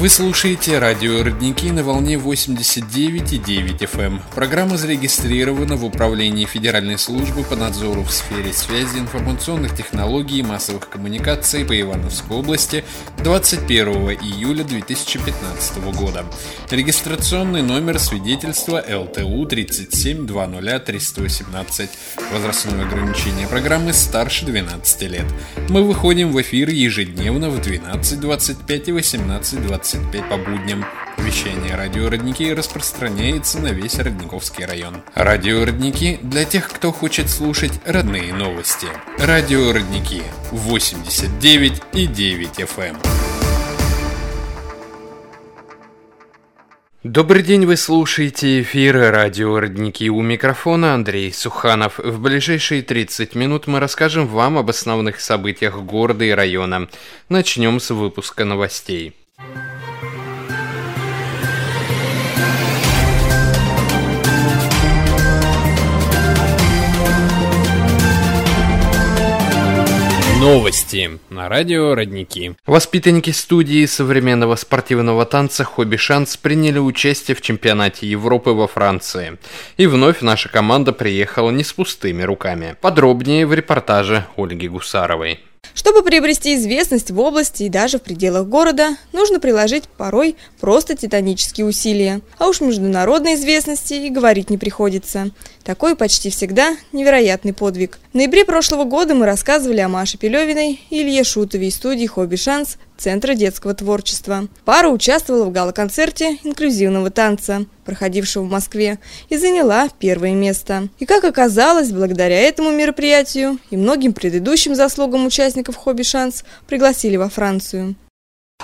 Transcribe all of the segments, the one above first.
Вы слушаете радио «Родники» на волне 89,9 FM. Программа зарегистрирована в Управлении Федеральной службы по надзору в сфере связи, информационных технологий и массовых коммуникаций по Ивановской области 21 июля 2015 года. Регистрационный номер свидетельства ЛТУ 3720318. Возрастное ограничение программы старше 12 лет. Мы выходим в эфир ежедневно в 12.25 и 18.25 25 по будням. Вещание радио «Родники» распространяется на весь Родниковский район. Радио «Родники» для тех, кто хочет слушать родные новости. Радио «Родники» 89 и 9 FM. Добрый день, вы слушаете эфир радио «Родники» у микрофона Андрей Суханов. В ближайшие 30 минут мы расскажем вам об основных событиях города и района. Начнем с выпуска новостей. Новости на радио «Родники». Воспитанники студии современного спортивного танца «Хобби Шанс» приняли участие в чемпионате Европы во Франции. И вновь наша команда приехала не с пустыми руками. Подробнее в репортаже Ольги Гусаровой. Чтобы приобрести известность в области и даже в пределах города, нужно приложить порой просто титанические усилия. А уж международной известности и говорить не приходится. Такой почти всегда невероятный подвиг. В ноябре прошлого года мы рассказывали о Маше Пелевиной и Илье Шутове из студии «Хобби Шанс» Центра детского творчества. Пара участвовала в гала-концерте инклюзивного танца, проходившего в Москве, и заняла первое место. И как оказалось, благодаря этому мероприятию и многим предыдущим заслугам участников «Хобби Шанс» пригласили во Францию.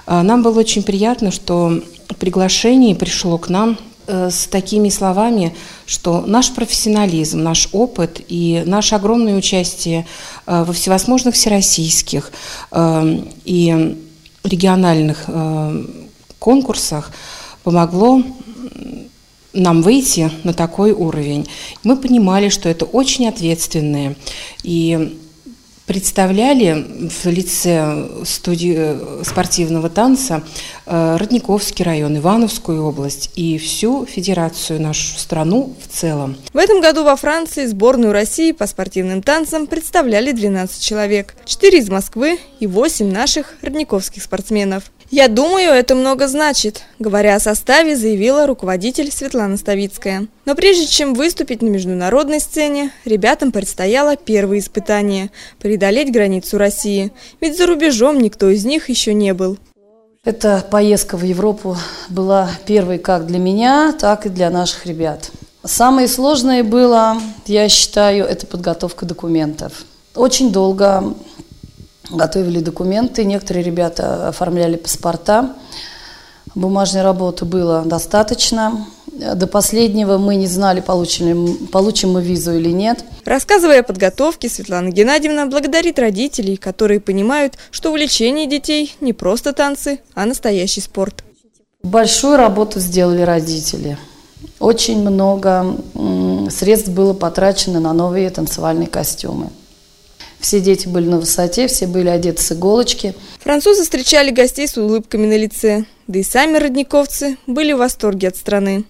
А, нам было очень приятно, что приглашение пришло к нам э, с такими словами, что наш профессионализм, наш опыт и наше огромное участие э, во всевозможных всероссийских э, и региональных э, конкурсах помогло нам выйти на такой уровень. Мы понимали, что это очень ответственные и представляли в лице студии спортивного танца э, Родниковский район, Ивановскую область и всю федерацию, нашу страну в целом. В этом году во Франции сборную России по спортивным танцам представляли 12 человек. 4 из Москвы и 8 наших родниковских спортсменов. «Я думаю, это много значит», – говоря о составе, заявила руководитель Светлана Ставицкая. Но прежде чем выступить на международной сцене, ребятам предстояло первое испытание – преодолеть границу России. Ведь за рубежом никто из них еще не был. Эта поездка в Европу была первой как для меня, так и для наших ребят. Самое сложное было, я считаю, это подготовка документов. Очень долго готовили документы, некоторые ребята оформляли паспорта. Бумажной работы было достаточно. До последнего мы не знали, получим, получим мы визу или нет. Рассказывая о подготовке, Светлана Геннадьевна благодарит родителей, которые понимают, что увлечение детей не просто танцы, а настоящий спорт. Большую работу сделали родители. Очень много средств было потрачено на новые танцевальные костюмы. Все дети были на высоте, все были одеты с иголочки. Французы встречали гостей с улыбками на лице, да и сами родниковцы были в восторге от страны.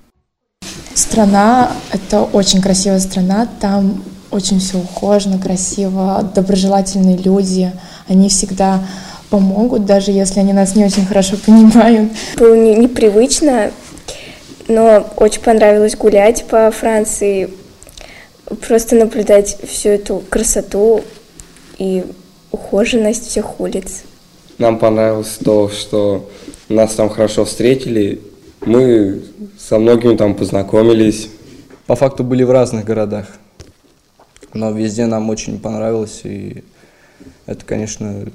Страна – это очень красивая страна, там очень все ухожено, красиво, доброжелательные люди, они всегда помогут, даже если они нас не очень хорошо понимают. Было не, непривычно, но очень понравилось гулять по Франции, просто наблюдать всю эту красоту, и ухоженность всех улиц. Нам понравилось то, что нас там хорошо встретили, мы со многими там познакомились. По факту были в разных городах, но везде нам очень понравилось, и это, конечно,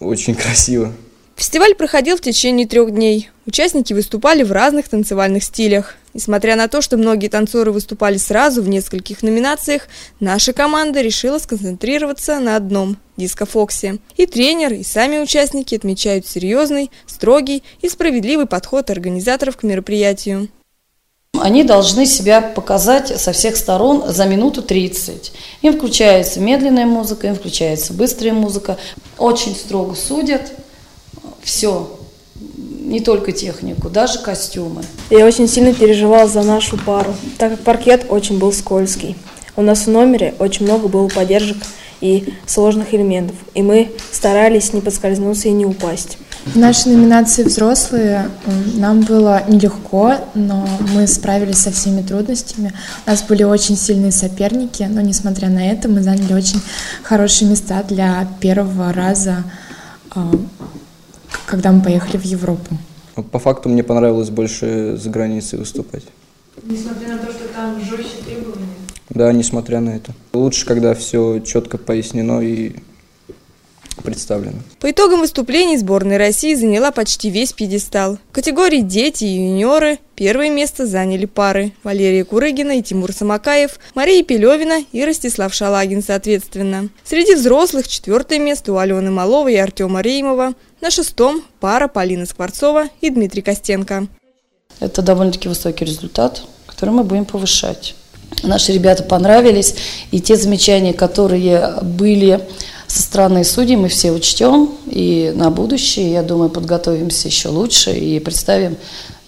очень красиво. Фестиваль проходил в течение трех дней. Участники выступали в разных танцевальных стилях. Несмотря на то, что многие танцоры выступали сразу в нескольких номинациях, наша команда решила сконцентрироваться на одном – диско-фоксе. И тренер, и сами участники отмечают серьезный, строгий и справедливый подход организаторов к мероприятию. Они должны себя показать со всех сторон за минуту 30. Им включается медленная музыка, им включается быстрая музыка. Очень строго судят, все не только технику, даже костюмы. Я очень сильно переживала за нашу пару, так как паркет очень был скользкий. У нас в номере очень много было поддержек и сложных элементов, и мы старались не подскользнуться и не упасть. В нашей номинации «Взрослые» нам было нелегко, но мы справились со всеми трудностями. У нас были очень сильные соперники, но несмотря на это мы заняли очень хорошие места для первого раза, а, когда мы поехали в Европу. По факту мне понравилось больше за границей выступать. Несмотря на то, что там жестче требования? Да, несмотря на это. Лучше, когда все четко пояснено и представлено. По итогам выступлений сборная России заняла почти весь пьедестал. В категории «Дети» и «Юниоры» первое место заняли пары Валерия Курыгина и Тимур Самакаев, Мария Пелевина и Ростислав Шалагин, соответственно. Среди взрослых четвертое место у Алены Маловой и Артема Реймова. На шестом – пара Полина Скворцова и Дмитрий Костенко. Это довольно-таки высокий результат, который мы будем повышать. Наши ребята понравились, и те замечания, которые были со стороны судей мы все учтем, и на будущее, я думаю, подготовимся еще лучше и представим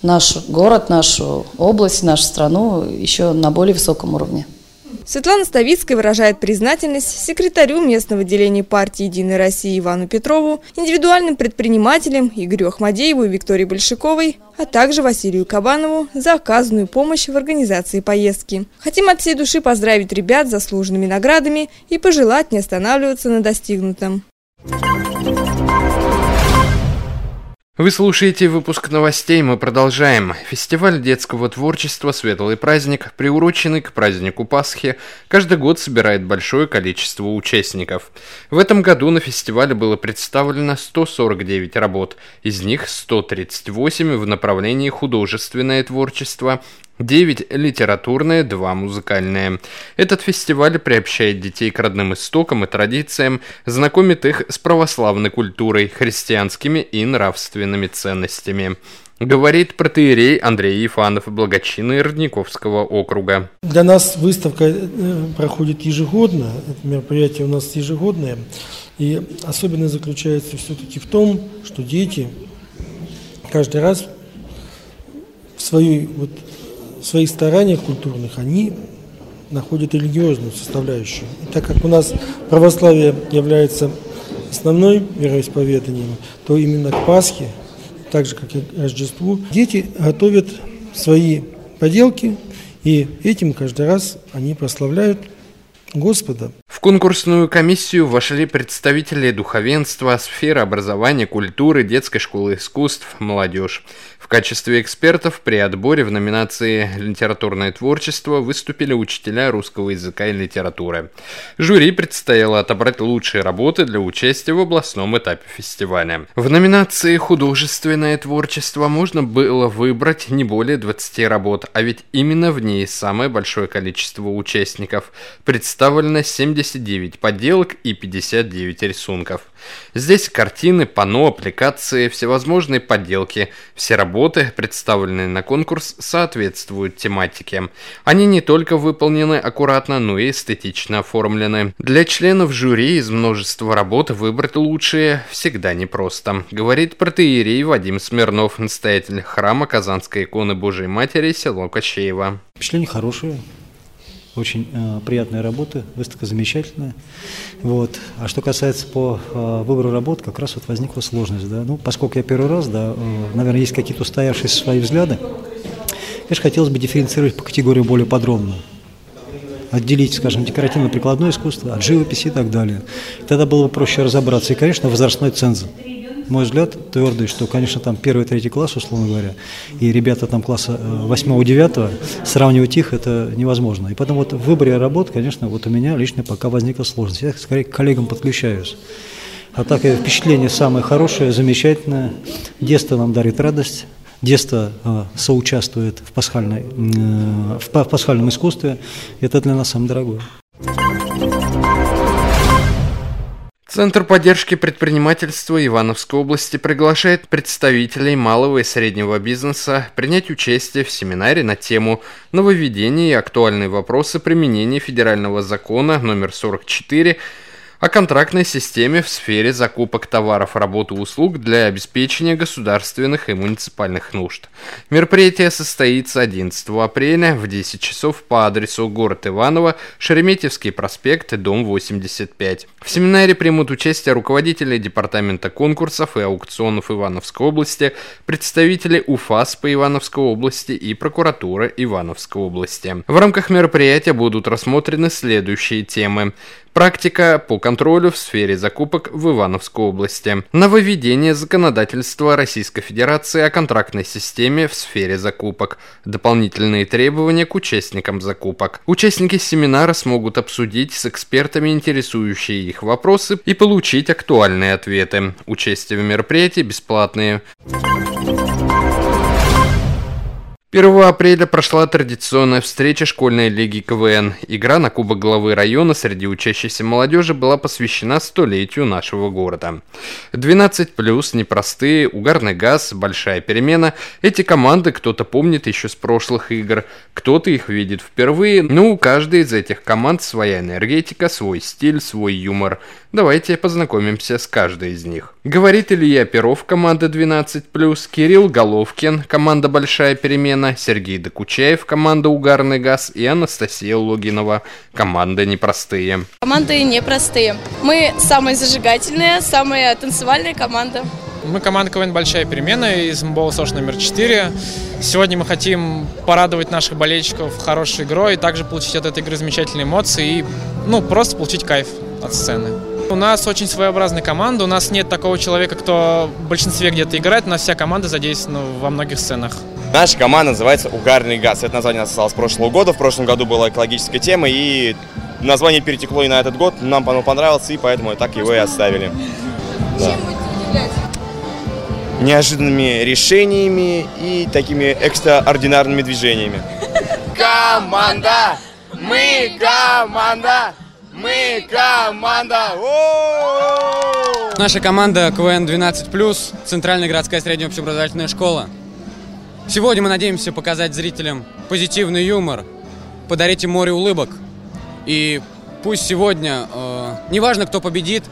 наш город, нашу область, нашу страну еще на более высоком уровне. Светлана Ставицкая выражает признательность секретарю местного отделения партии «Единой России» Ивану Петрову, индивидуальным предпринимателям Игорю Ахмадееву и Виктории Большаковой, а также Василию Кабанову за оказанную помощь в организации поездки. Хотим от всей души поздравить ребят с заслуженными наградами и пожелать не останавливаться на достигнутом. Вы слушаете выпуск новостей, мы продолжаем. Фестиваль детского творчества «Светлый праздник», приуроченный к празднику Пасхи, каждый год собирает большое количество участников. В этом году на фестивале было представлено 149 работ, из них 138 в направлении художественное творчество, 9 литературные, 2 музыкальные. Этот фестиваль приобщает детей к родным истокам и традициям, знакомит их с православной культурой, христианскими и нравственными ценностями. Говорит протеерей Андрей Ефанов, благочинный Родниковского округа. Для нас выставка э, проходит ежегодно, это мероприятие у нас ежегодное, и особенность заключается все-таки в том, что дети каждый раз в свою вот своих стараниях культурных они находят религиозную составляющую. И так как у нас православие является основной вероисповеданием, то именно к Пасхе, так же как и к Рождеству, дети готовят свои поделки, и этим каждый раз они прославляют Господа. В конкурсную комиссию вошли представители духовенства, сферы образования, культуры, детской школы искусств, молодежь. В качестве экспертов при отборе в номинации «Литературное творчество» выступили учителя русского языка и литературы. Жюри предстояло отобрать лучшие работы для участия в областном этапе фестиваля. В номинации «Художественное творчество» можно было выбрать не более 20 работ, а ведь именно в ней самое большое количество участников. Представлено 79 подделок и 59 рисунков. Здесь картины, панно, аппликации, всевозможные подделки. Все работы, представленные на конкурс, соответствуют тематике. Они не только выполнены аккуратно, но и эстетично оформлены. Для членов жюри из множества работ выбрать лучшие всегда непросто, говорит протеерей Вадим Смирнов, настоятель храма Казанской иконы Божией Матери, село Кощеево. Впечатление хорошее, очень э, приятная работа, выставка замечательная. Вот. А что касается по э, выбору работ, как раз вот возникла сложность. Да? Ну, поскольку я первый раз, да, э, наверное, есть какие-то устоявшиеся свои взгляды, конечно, хотелось бы дифференцировать по категории более подробно. Отделить, скажем, декоративно-прикладное искусство от живописи и так далее. Тогда было бы проще разобраться. И, конечно, возрастной цензор мой взгляд твердый, что, конечно, там первый, третий класс, условно говоря, и ребята там класса э, восьмого, девятого, сравнивать их это невозможно. И поэтому вот в выборе работ, конечно, вот у меня лично пока возникла сложность. Я скорее к коллегам подключаюсь. А так впечатление самое хорошее, замечательное. Детство нам дарит радость. Детство э, соучаствует в, пасхальной, э, в пасхальном искусстве. Это для нас самое дорогое. Центр поддержки предпринимательства Ивановской области приглашает представителей малого и среднего бизнеса принять участие в семинаре на тему «Нововведения и актуальные вопросы применения федерального закона номер 44 о контрактной системе в сфере закупок товаров, работ и услуг для обеспечения государственных и муниципальных нужд. Мероприятие состоится 11 апреля в 10 часов по адресу город Иваново, Шереметьевский проспект, дом 85. В семинаре примут участие руководители Департамента конкурсов и аукционов Ивановской области, представители УФАС по Ивановской области и прокуратуры Ивановской области. В рамках мероприятия будут рассмотрены следующие темы. Практика по контролю в сфере закупок в Ивановской области. Нововведение законодательства Российской Федерации о контрактной системе в сфере закупок. Дополнительные требования к участникам закупок. Участники семинара смогут обсудить с экспертами интересующие их вопросы и получить актуальные ответы. Участие в мероприятии бесплатные. 1 апреля прошла традиционная встреча школьной лиги КВН. Игра на Кубок главы района среди учащейся молодежи была посвящена столетию нашего города. 12+, непростые, угарный газ, большая перемена. Эти команды кто-то помнит еще с прошлых игр, кто-то их видит впервые, но у каждой из этих команд своя энергетика, свой стиль, свой юмор. Давайте познакомимся с каждой из них. Говорит Илья Перов, команда 12+, Кирилл Головкин, команда «Большая перемена», Сергей Докучаев, команда «Угарный газ» и Анастасия Логинова, команда «Непростые». Команды непростые. Мы самые зажигательные, самая танцевальная команда. Мы команда КВН «Большая перемена» из МБО СОШ номер 4. Сегодня мы хотим порадовать наших болельщиков хорошей игрой, и также получить от этой игры замечательные эмоции и ну, просто получить кайф от сцены. У нас очень своеобразная команда, у нас нет такого человека, кто в большинстве где-то играет, у нас вся команда задействована во многих сценах. Наша команда называется «Угарный газ». Это название осталось с прошлого года. В прошлом году была экологическая тема, и название перетекло и на этот год. Нам оно понравилось, и поэтому так его и оставили. Да. Неожиданными решениями и такими экстраординарными движениями. Команда! Мы команда! Мы команда! Наша команда КВН 12+, Центральная городская средняя общеобразовательная школа. Сегодня мы надеемся показать зрителям позитивный юмор, подарить им море улыбок. И пусть сегодня, э, неважно, кто победит,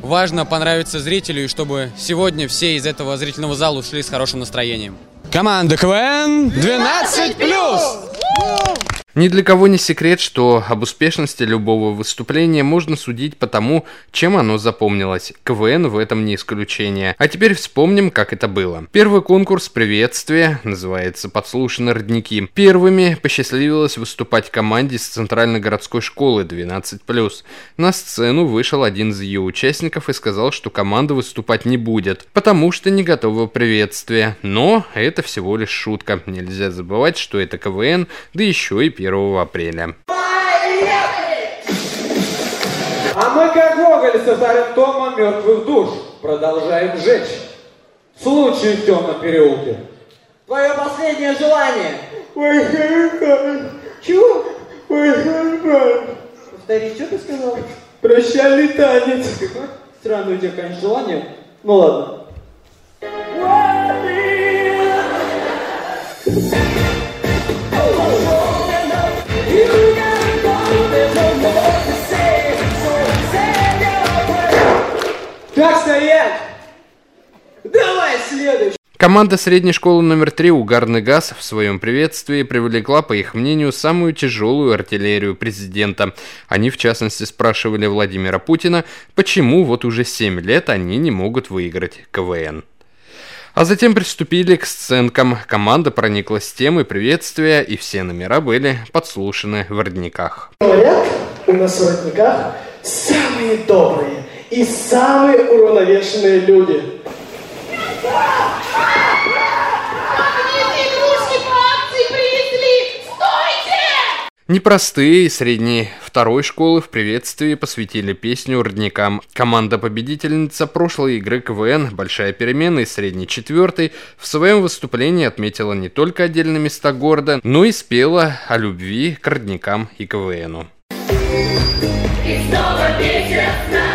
важно понравиться зрителю, и чтобы сегодня все из этого зрительного зала ушли с хорошим настроением. Команда КВН 12+! Ни для кого не секрет, что об успешности любого выступления можно судить по тому, чем оно запомнилось. КВН в этом не исключение. А теперь вспомним, как это было. Первый конкурс приветствия называется «Подслушаны родники». Первыми посчастливилось выступать команде с Центральной городской школы 12+. На сцену вышел один из ее участников и сказал, что команда выступать не будет, потому что не готова приветствия. Но это всего лишь шутка. Нельзя забывать, что это КВН, да еще и 1 апреля. А мы как Гоголь со вторым томом «Мертвых душ» продолжаем жечь. Случай в темном переулке. Твое последнее желание. Чего? Повтори, что ты сказал? Прощальный танец. Странное у тебя, конечно, желание. Ну ладно. Так стоять! Давай следующий! Команда средней школы номер 3 «Угарный газ» в своем приветствии привлекла, по их мнению, самую тяжелую артиллерию президента. Они, в частности, спрашивали Владимира Путина, почему вот уже 7 лет они не могут выиграть КВН. А затем приступили к сценкам. Команда прониклась темой приветствия, и все номера были подслушаны в родниках. Говорят, у нас в родниках самые добрые и самые уравновешенные люди. Непростые средние второй школы в приветствии посвятили песню родникам. Команда-победительница прошлой игры КВН «Большая перемена» и средней четвертой в своем выступлении отметила не только отдельные места города, но и спела о любви к родникам и КВНу. И снова ветер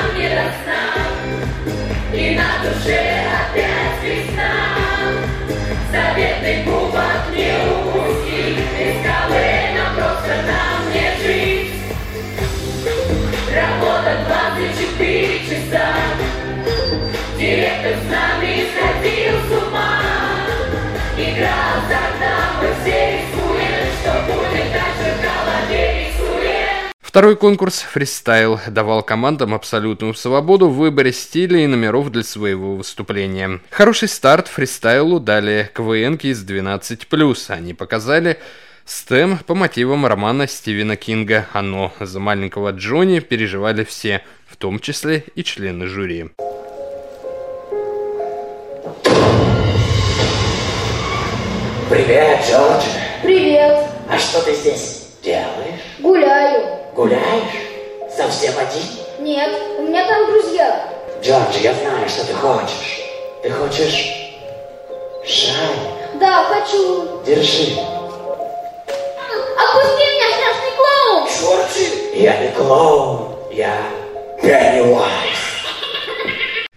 Второй конкурс «Фристайл» давал командам абсолютную свободу в выборе стиля и номеров для своего выступления. Хороший старт фристайлу дали КВНки из 12+. Они показали стем по мотивам романа Стивена Кинга «Оно». За маленького Джонни переживали все, в том числе и члены жюри. Привет, Джордж. Привет. А что ты здесь делаешь? Гуляю. Гуляешь? Совсем один? Нет, у меня там друзья. Джордж, я знаю, что ты хочешь. Ты хочешь шай? Да, хочу. Держи. Отпусти меня, страшный клоун. Джорджи, я не клоун, я Пеннивайз.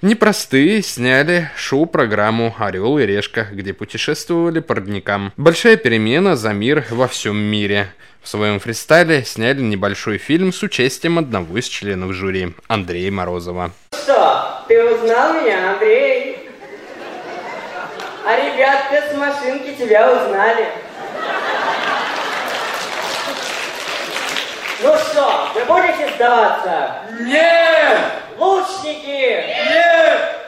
Непростые сняли шоу-программу «Орел и решка», где путешествовали по родникам. Большая перемена за мир во всем мире. В своем фристайле сняли небольшой фильм с участием одного из членов жюри, Андрея Морозова. Что, ты узнал меня, Андрей? А ребятка с машинки тебя узнали. Ну что, вы будете сдаваться? Нет! Лучники! Нет!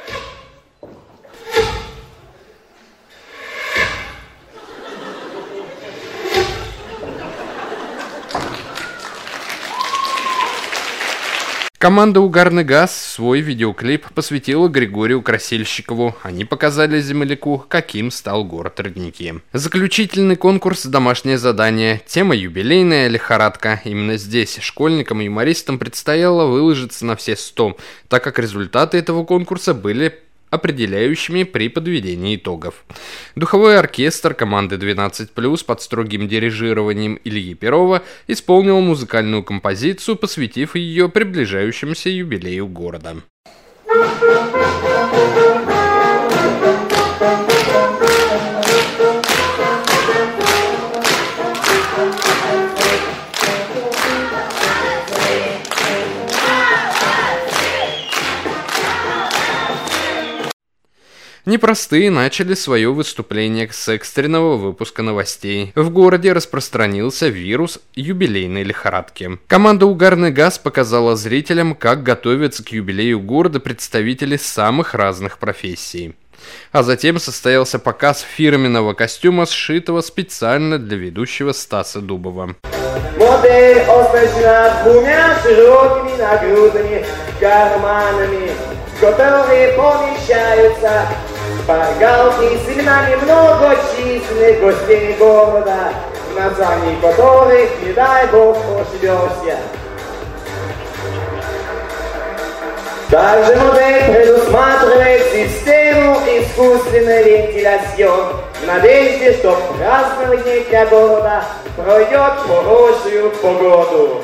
Команда «Угарный газ» свой видеоклип посвятила Григорию Красильщикову. Они показали земляку, каким стал город Родники. Заключительный конкурс «Домашнее задание». Тема юбилейная лихорадка. Именно здесь школьникам и юмористам предстояло выложиться на все сто, так как результаты этого конкурса были определяющими при подведении итогов. Духовой оркестр команды 12+, под строгим дирижированием Ильи Перова исполнил музыкальную композицию, посвятив ее приближающемуся юбилею города. Непростые начали свое выступление с экстренного выпуска новостей. В городе распространился вирус юбилейной лихорадки. Команда «Угарный газ» показала зрителям, как готовятся к юбилею города представители самых разных профессий. А затем состоялся показ фирменного костюма, сшитого специально для ведущего Стаса Дубова. Модель оснащена двумя широкими нагрудными карманами, которые помещаются шпаргалки с именами многочисленных гостей города, в названии которых, не дай бог, ошибешься. Также модель предусматривает систему искусственной вентиляции в надежде, что празднование для города пройдет в хорошую погоду.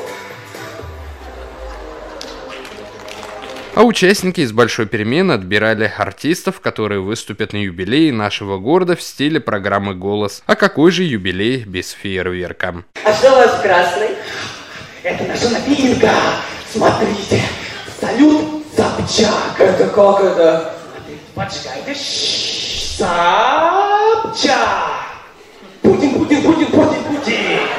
А участники из большой перемены отбирали артистов, которые выступят на юбилее нашего города в стиле программы «Голос». А какой же юбилей без фейерверка? А что у вас красный? Это наша новинка. Смотрите. Салют Собчак. Это как это? Поджигайте. Собчак. Путин, Путин, Путин, Путин, Путин.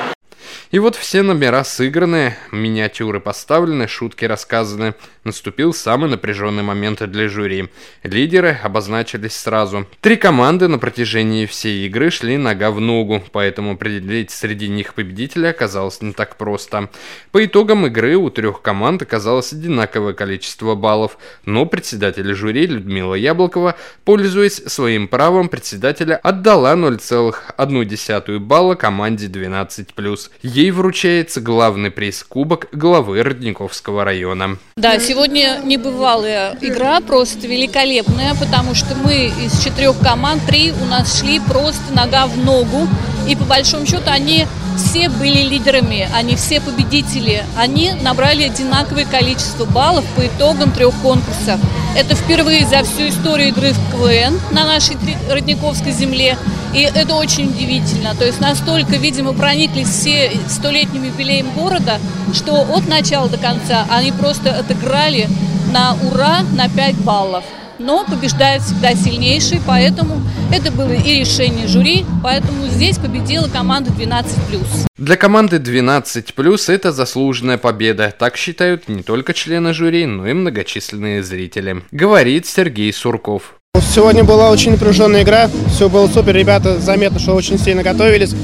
И вот все номера сыграны, миниатюры поставлены, шутки рассказаны. Наступил самый напряженный момент для жюри. Лидеры обозначились сразу. Три команды на протяжении всей игры шли нога в ногу, поэтому определить среди них победителя оказалось не так просто. По итогам игры у трех команд оказалось одинаковое количество баллов, но председатель жюри Людмила Яблокова, пользуясь своим правом председателя, отдала 0,1 балла команде 12+. Ей вручается главный приз кубок главы Родниковского района. Да, сегодня небывалая игра, просто великолепная, потому что мы из четырех команд, три у нас шли просто нога в ногу. И по большому счету они все были лидерами, они все победители. Они набрали одинаковое количество баллов по итогам трех конкурсов. Это впервые за всю историю игры в КВН на нашей Родниковской земле. И это очень удивительно. То есть настолько, видимо, прониклись все столетним юбилеем города, что от начала до конца они просто отыграли на ура на 5 баллов. но побеждает всегда сильнейший, поэтому это было и решение жюри, поэтому здесь победила команда 12+. Для команды 12+, это заслуженная победа. Так считают не только члены жюри, но и многочисленные зрители. Говорит Сергей Сурков. Сегодня была очень напряженная игра, все было супер, ребята заметно, что очень сильно готовились.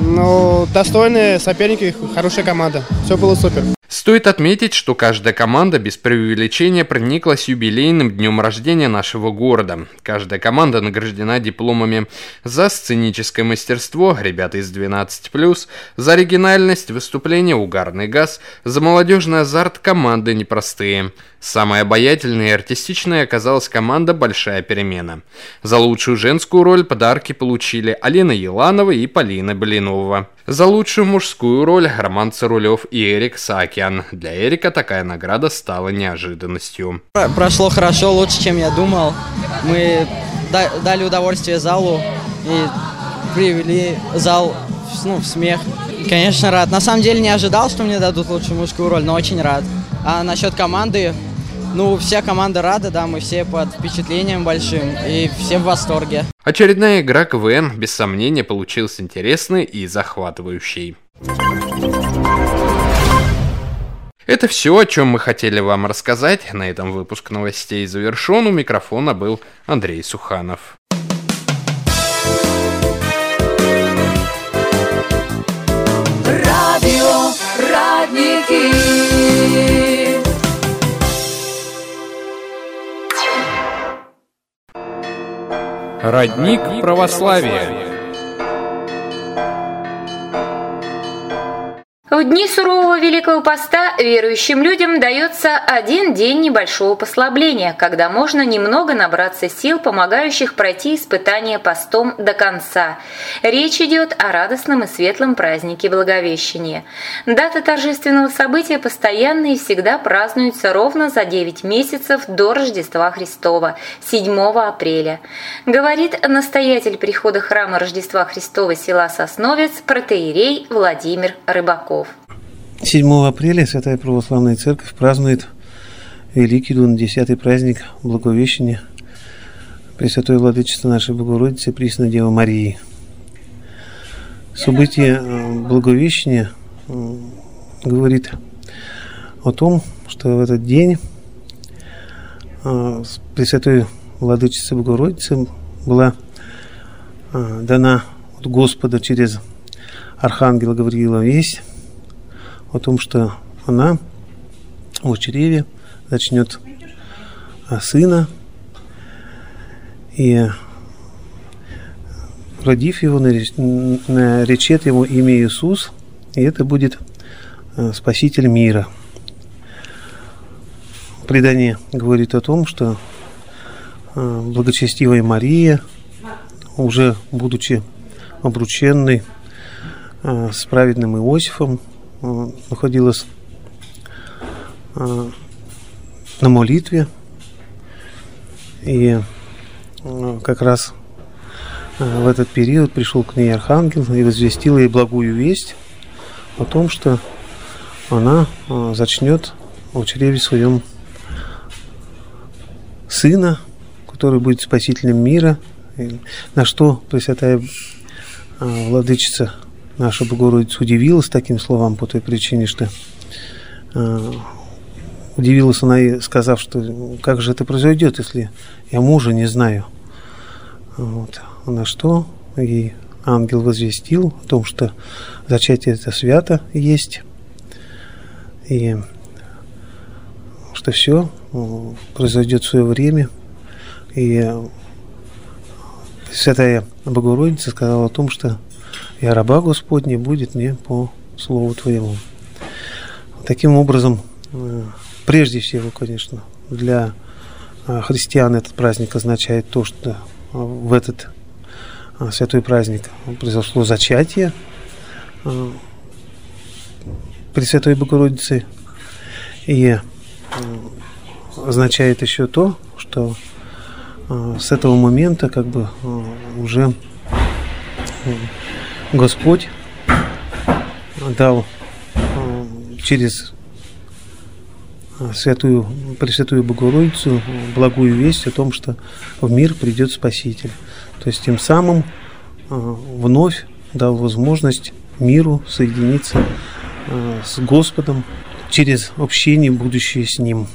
Но достойные соперники, хорошая команда, все было супер. Стоит отметить, что каждая команда без преувеличения прониклась юбилейным днем рождения нашего города. Каждая команда награждена дипломами за сценическое мастерство, ребята из 12+, за оригинальность выступления «Угарный газ», за молодежный азарт команды «Непростые». Самой обаятельной и артистичной оказалась команда «Большая перемена». За лучшую женскую роль подарки получили Алина Еланова и Полина Блинова. За лучшую мужскую роль Роман Царулев и Эрик Саакян. Для Эрика такая награда стала неожиданностью. Прошло хорошо, лучше, чем я думал. Мы дали удовольствие залу и привели зал ну, в смех. Конечно, рад. На самом деле не ожидал, что мне дадут лучшую мужскую роль, но очень рад. А насчет команды, ну, вся команда рада, да, мы все под впечатлением большим и все в восторге. Очередная игра КВН, без сомнения, получилась интересной и захватывающей. Это все, о чем мы хотели вам рассказать. На этом выпуск новостей завершен. У микрофона был Андрей Суханов. Родник православия. В дни сурового Великого Поста верующим людям дается один день небольшого послабления, когда можно немного набраться сил, помогающих пройти испытание постом до конца. Речь идет о радостном и светлом празднике Благовещения. Дата торжественного события постоянно и всегда празднуется ровно за 9 месяцев до Рождества Христова, 7 апреля. Говорит настоятель прихода храма Рождества Христова села Сосновец, протеерей Владимир Рыбаков. 7 апреля Святая Православная Церковь празднует Великий Дун, десятый праздник Благовещения Пресвятой Владычества нашей Богородицы Пресной Девы Марии. Событие Благовещения говорит о том, что в этот день Пресвятой Владычице Богородице была дана от Господа через Архангела Гавриила весть о том, что она в чреве начнет сына, и родив его, наречет ему имя Иисус, и это будет Спаситель мира. Предание говорит о том, что благочестивая Мария, уже будучи обрученной с праведным Иосифом, находилась на молитве. И как раз в этот период пришел к ней архангел и возвестил ей благую весть о том, что она зачнет в чреве своем сына, который будет спасителем мира, на что Пресвятая Владычица наша Богородица удивилась таким словам по той причине, что э, удивилась она, и сказав, что как же это произойдет, если я мужа не знаю. Вот. На что и ангел возвестил о том, что зачатие это свято есть, и что все произойдет в свое время. И Святая Богородица сказала о том, что и раба Господня будет мне по слову Твоему. Таким образом, э, прежде всего, конечно, для э, христиан этот праздник означает то, что э, в этот святой праздник произошло зачатие Пресвятой Богородицы. И означает еще то, что с этого момента как бы уже Господь дал через Святую, Пресвятую Богородицу благую весть о том, что в мир придет Спаситель. То есть тем самым вновь дал возможность миру соединиться с Господом через общение будущее с Ним.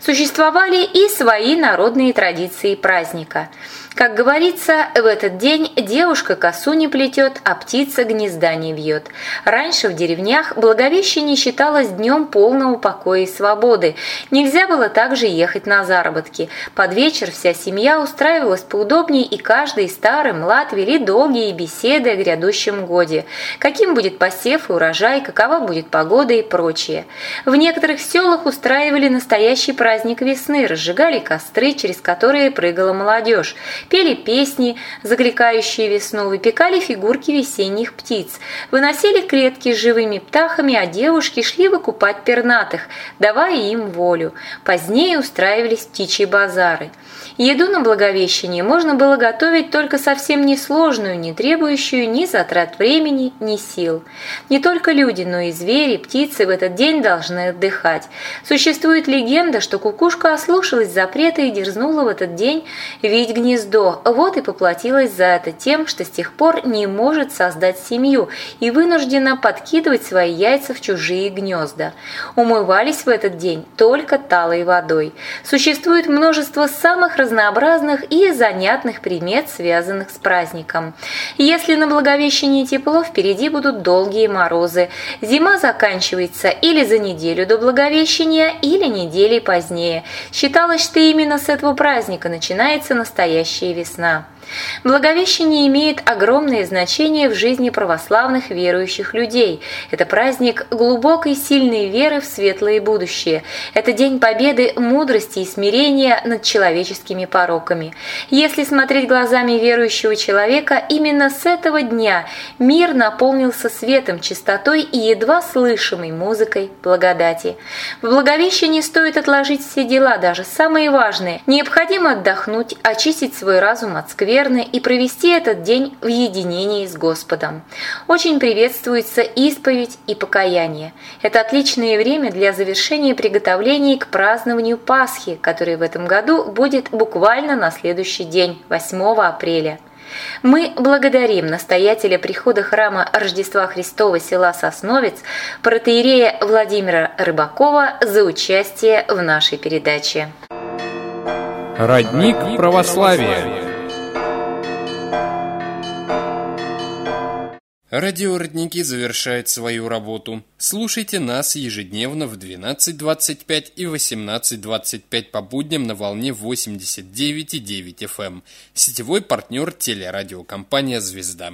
Существовали и свои народные традиции праздника – как говорится, в этот день девушка косу не плетет, а птица гнезда не вьет. Раньше в деревнях Благовещение считалось днем полного покоя и свободы. Нельзя было также ехать на заработки. Под вечер вся семья устраивалась поудобнее, и каждый старый млад вели долгие беседы о грядущем годе. Каким будет посев и урожай, какова будет погода и прочее. В некоторых селах устраивали настоящий праздник весны, разжигали костры, через которые прыгала молодежь пели песни, закликающие весну, выпекали фигурки весенних птиц, выносили клетки с живыми птахами, а девушки шли выкупать пернатых, давая им волю. Позднее устраивались птичьи базары – Еду на Благовещение можно было готовить только совсем несложную, не требующую ни затрат времени, ни сил. Не только люди, но и звери, птицы в этот день должны отдыхать. Существует легенда, что кукушка ослушалась запрета и дерзнула в этот день видеть гнездо, вот и поплатилась за это тем, что с тех пор не может создать семью и вынуждена подкидывать свои яйца в чужие гнезда. Умывались в этот день только талой водой. Существует множество самых разнообразных и занятных примет, связанных с праздником. Если на Благовещение тепло, впереди будут долгие морозы. Зима заканчивается или за неделю до Благовещения, или недели позднее. Считалось, что именно с этого праздника начинается настоящая весна. Благовещение имеет огромное значение в жизни православных верующих людей. Это праздник глубокой сильной веры в светлое будущее. Это день победы мудрости и смирения над человеческими пороками. Если смотреть глазами верующего человека, именно с этого дня мир наполнился светом, чистотой и едва слышимой музыкой благодати. В Благовещении стоит отложить все дела, даже самые важные. Необходимо отдохнуть, очистить свой разум от скверны, верно и провести этот день в единении с Господом. Очень приветствуется исповедь и покаяние. Это отличное время для завершения приготовлений к празднованию Пасхи, который в этом году будет буквально на следующий день, 8 апреля. Мы благодарим настоятеля прихода храма Рождества Христова села Сосновец, протеерея Владимира Рыбакова за участие в нашей передаче. Родник православия. Радиородники завершает свою работу. Слушайте нас ежедневно в 12.25 и 18.25 по будням на волне 89,9 FM. Эм. Сетевой партнер телерадиокомпания «Звезда».